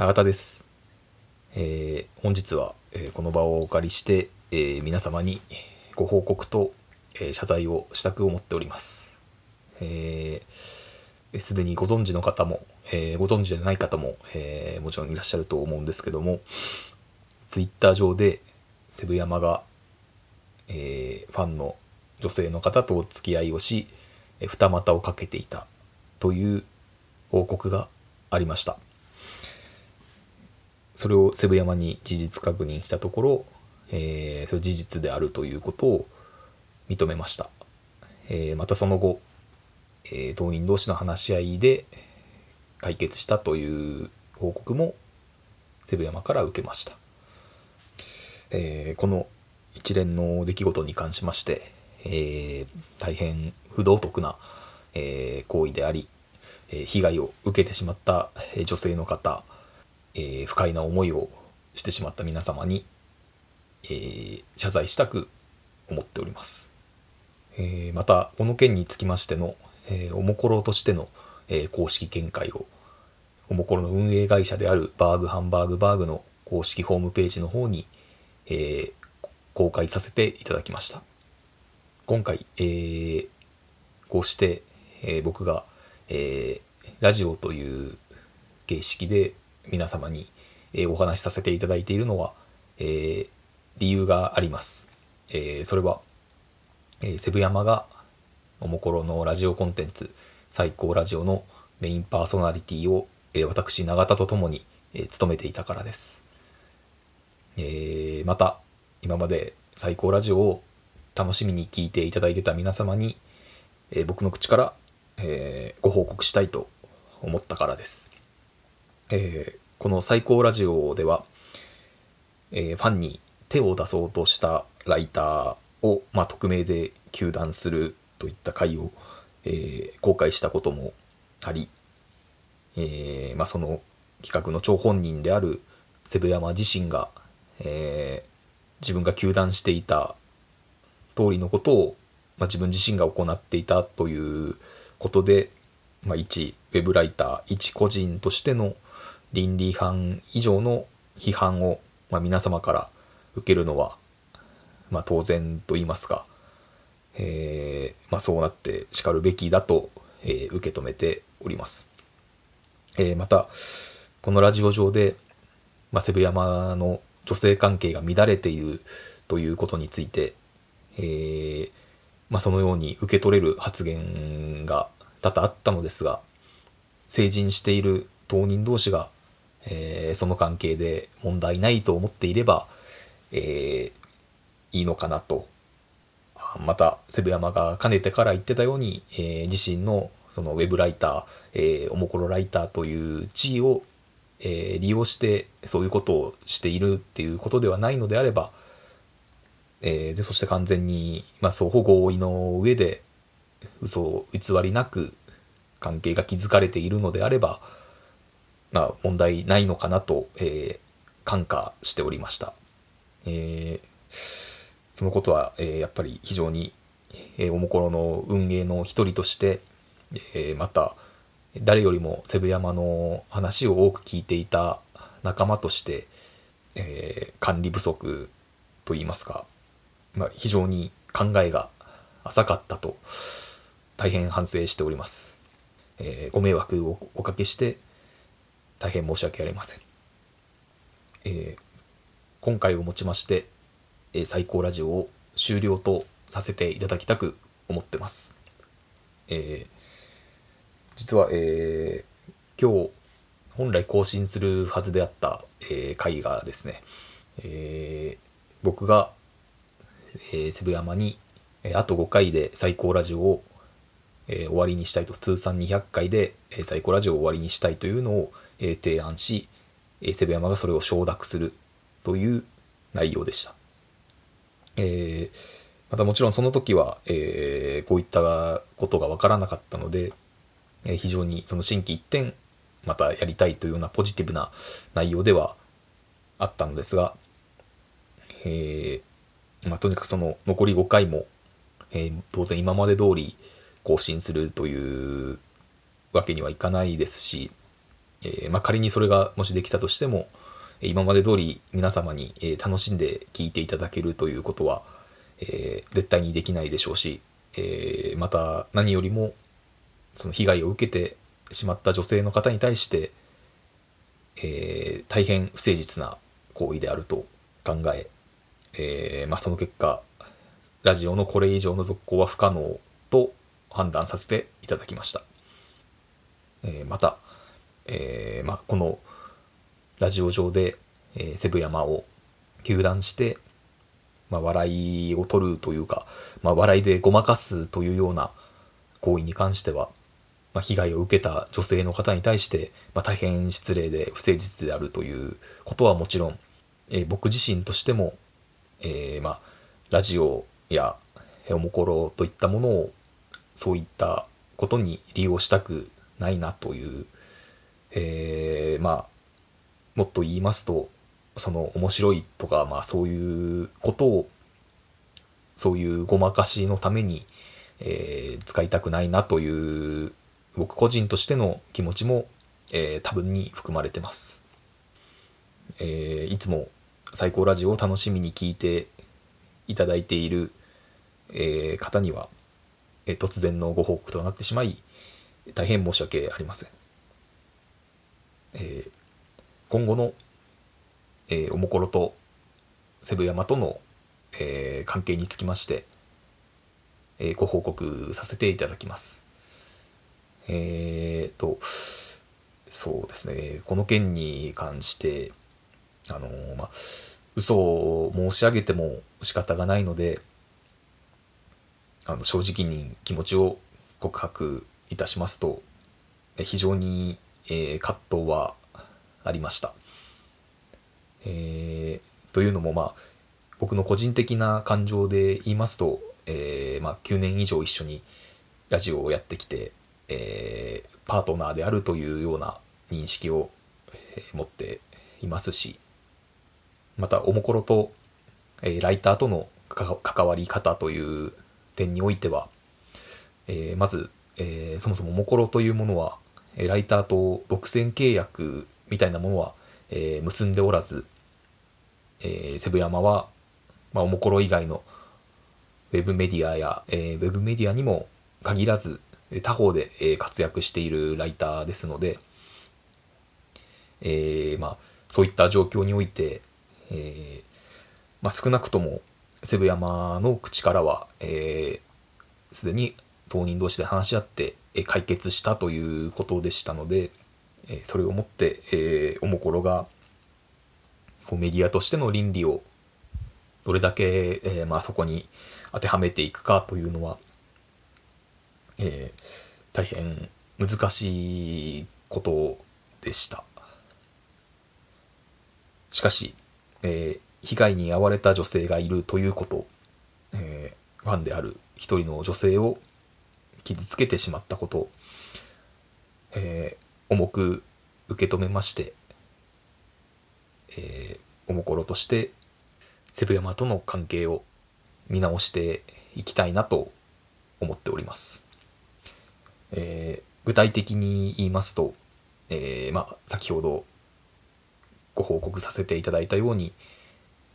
永田です。えー本日は、えーこの場をお借りして、えー皆様にご報告と、えー謝罪をしたく思っております。えーすでにご存知の方も、えーご存知でない方も、えーもちろんいらっしゃると思うんですけども、ツイッター上でセブ山が、えーファンの女性の方とお付き合いをし、二股をかけていたという報告がありました。それをセブ山に事実確認したところ、えーそれ事実であるということを認めました。えーまたその後、えー当人同士の話し合いで解決したという報告もセブ山から受けました。えーこの一連の出来事に関しまして、えー大変不道徳な、えー行為であり、え被害を受けてしまった女性の方、えー不快な思いをしてしまった皆様に、えー謝罪したく思っております。えーまた、この件につきましての、えーおもころとしての、えー公式見解を、おもころの運営会社であるバーグハンバーグバーグの公式ホームページの方に、えー公開させていただきました。今回、えーこうして、えー僕が、えーラジオという形式で皆様に、えーお話しさせていただいているのは、えー理由があります。えーそれは、えーセブ山がおもころのラジオコンテンツ最高ラジオのメインパーソナリティを、えー私永田と共に、えー務めていたからです。えーまた今まで最高ラジオを楽しみに聞いていただいてた皆様に、えー僕の口から、えーご報告したいと思ったからです。えーこの最高ラジオでは、えーファンに手を出そうとしたライターを、まあ、匿名で糾弾するといった回を、えー公開したこともあり、えーまあ、その企画の張本人であるセブ山自身が、えー自分が糾弾していた通りのことを、まあ、自分自身が行っていたということで、まあ、一ウェブライター一個人としての倫理違反以上の批判を、まあ、皆様から受けるのは、まあ、当然と言いますか、えーまあ、そうなってしかるべきだと、えー受け止めております。えーまたこのラジオ上で、まあ、セブ山の女性関係が乱れているということについて、えーまあ、そのように受け取れる発言が多々あったのですが成人している当人同士が、えーその関係で問題ないと思っていれば、えーいいのかなと。またセブ山がかねてから言ってたように、えー自身のそのウェブライター、えーおもころライターという地位を、えー利用してそういうことをしているっていうことではないのであれば、えーでそして完全に、まあ、双方合意の上で嘘を偽りなく関係が築かれているのであれば、まあ、問題ないのかなと、えー感化しておりました。えーそのことは、えーやっぱり非常に、えーおもころの運営の一人として、えーまた誰よりもセブ山の話を多く聞いていた仲間として、えー管理不足といいますか、まあ、非常に考えが浅かったと大変反省しております。えーご迷惑をおかけして大変申し訳ありません。えー今回をもちまして、えー最高ラジオを終了とさせていただきたく思ってます。えー実は、えー今日本来更新するはずであった、えー回がですね、えー僕が、えーセブ山に、えーあと5回で最高ラジオを、えー終わりにしたいと通算200回で、えー最高ラジオを終わりにしたいというのを、提案し、えーセブ山がそれを承諾するという内容でした。えーまたもちろんその時は、えーこういったことが分からなかったので、えー非常にその心機一転またやりたいというようなポジティブな内容ではあったのですが、えーまあ、とにかくその残り5回も、えー当然今まで通り更新するというわけにはいかないですし、えー、まあ、仮にそれがもしできたとしても、今まで通り皆様に楽しんで聞いていただけるということは、えー、絶対にできないでしょうし、えー、また何よりもその被害を受けてしまった女性の方に対して、えー、大変不誠実な行為であると考ええー、まあ、その結果ラジオのこれ以上の続行は不可能と判断させていただきました、えー、また、えー、まあ、このラジオ上で、えセブ山を糾弾して、まあ、笑いを取るというか、まあ、笑いでごまかすというような行為に関しては、まあ、被害を受けた女性の方に対して、まあ、大変失礼で不誠実であるということはもちろん、えー、僕自身としても、えー、まあ、ラジオやヘオモコロといったものをそういったことに利用したくないなという、えー、まあもっと言いますとその面白いとか、まあ、そういうことをそういうごまかしのために、えー、使いたくないなという僕個人としての気持ちも、えー、多分に含まれてます。えー、いつも最高ラジオを楽しみに聞いていただいている、えー、方には、えー、突然のご報告となってしまい大変申し訳ありません。えー、今後の、えー、おもころとセブ山との、えー、関係につきまして、えー、ご報告させていただきます。えーと、そうですね、この件に関して、あのー、まあ、嘘を申し上げても仕方がないので、あの正直に気持ちを告白いたしますと、非常に、えー、葛藤はありました。えー、というのもまあ僕の個人的な感情で言いますと、えー、まあ、9年以上一緒にラジオをやってきて、えー、パートナーであるというような認識を持っていますしまたおもころと、えライターとの関わり方という点においては、えまず、えそもそもおもころというものはライターと独占契約みたいなものは、え、結んでおらず、えー、セブ山は、まあ、おもころ以外のウェブメディアや、えー、ウェブメディアにも限らず他方で、え、活躍しているライターですので、えー、まあ、そういった状況において、えー、まあ、少なくともセブ山の口からは、えすでに当人同士で話し合って解決したということでしたので、えそれをもって、えおもころがメディアとしての倫理をどれだけ、えまあ、そこに当てはめていくかというのは、え大変難しいことでした。しかし、え被害に遭われた女性がいるということ、えファンである一人の女性を傷つけてしまったこと、えー、重く受け止めまして、えー、おもころとしてセブ山との関係を見直していきたいなと思っております。えー、具体的に言いますと、えー、ま、先ほどご報告させていただいたように、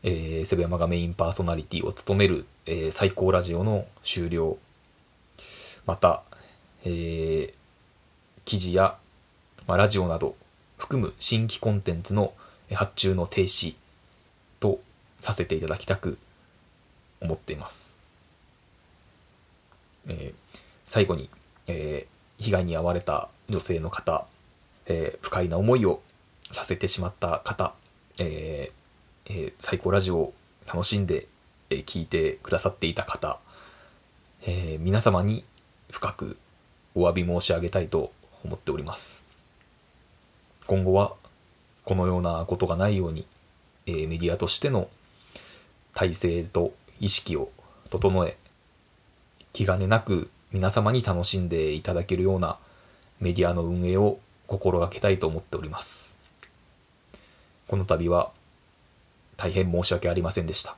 えー、セブ山がメインパーソナリティを務める、えー、最高ラジオの終了、また、えー、記事やまあ、ラジオなど含む新規コンテンツの発注の停止とさせていただきたく思っています。えー、最後に、えー、被害に遭われた女性の方、えー、不快な思いをさせてしまった方、えーえー、最高ラジオを楽しんで、え聞いてくださっていた方、えー、皆様に深くお詫び申し上げたいと思っております。今後はこのようなことがないように、えー、メディアとしての体制と意識を整え気兼ねなく皆様に楽しんでいただけるようなメディアの運営を心がけたいと思っております。この度は大変申し訳ありませんでした。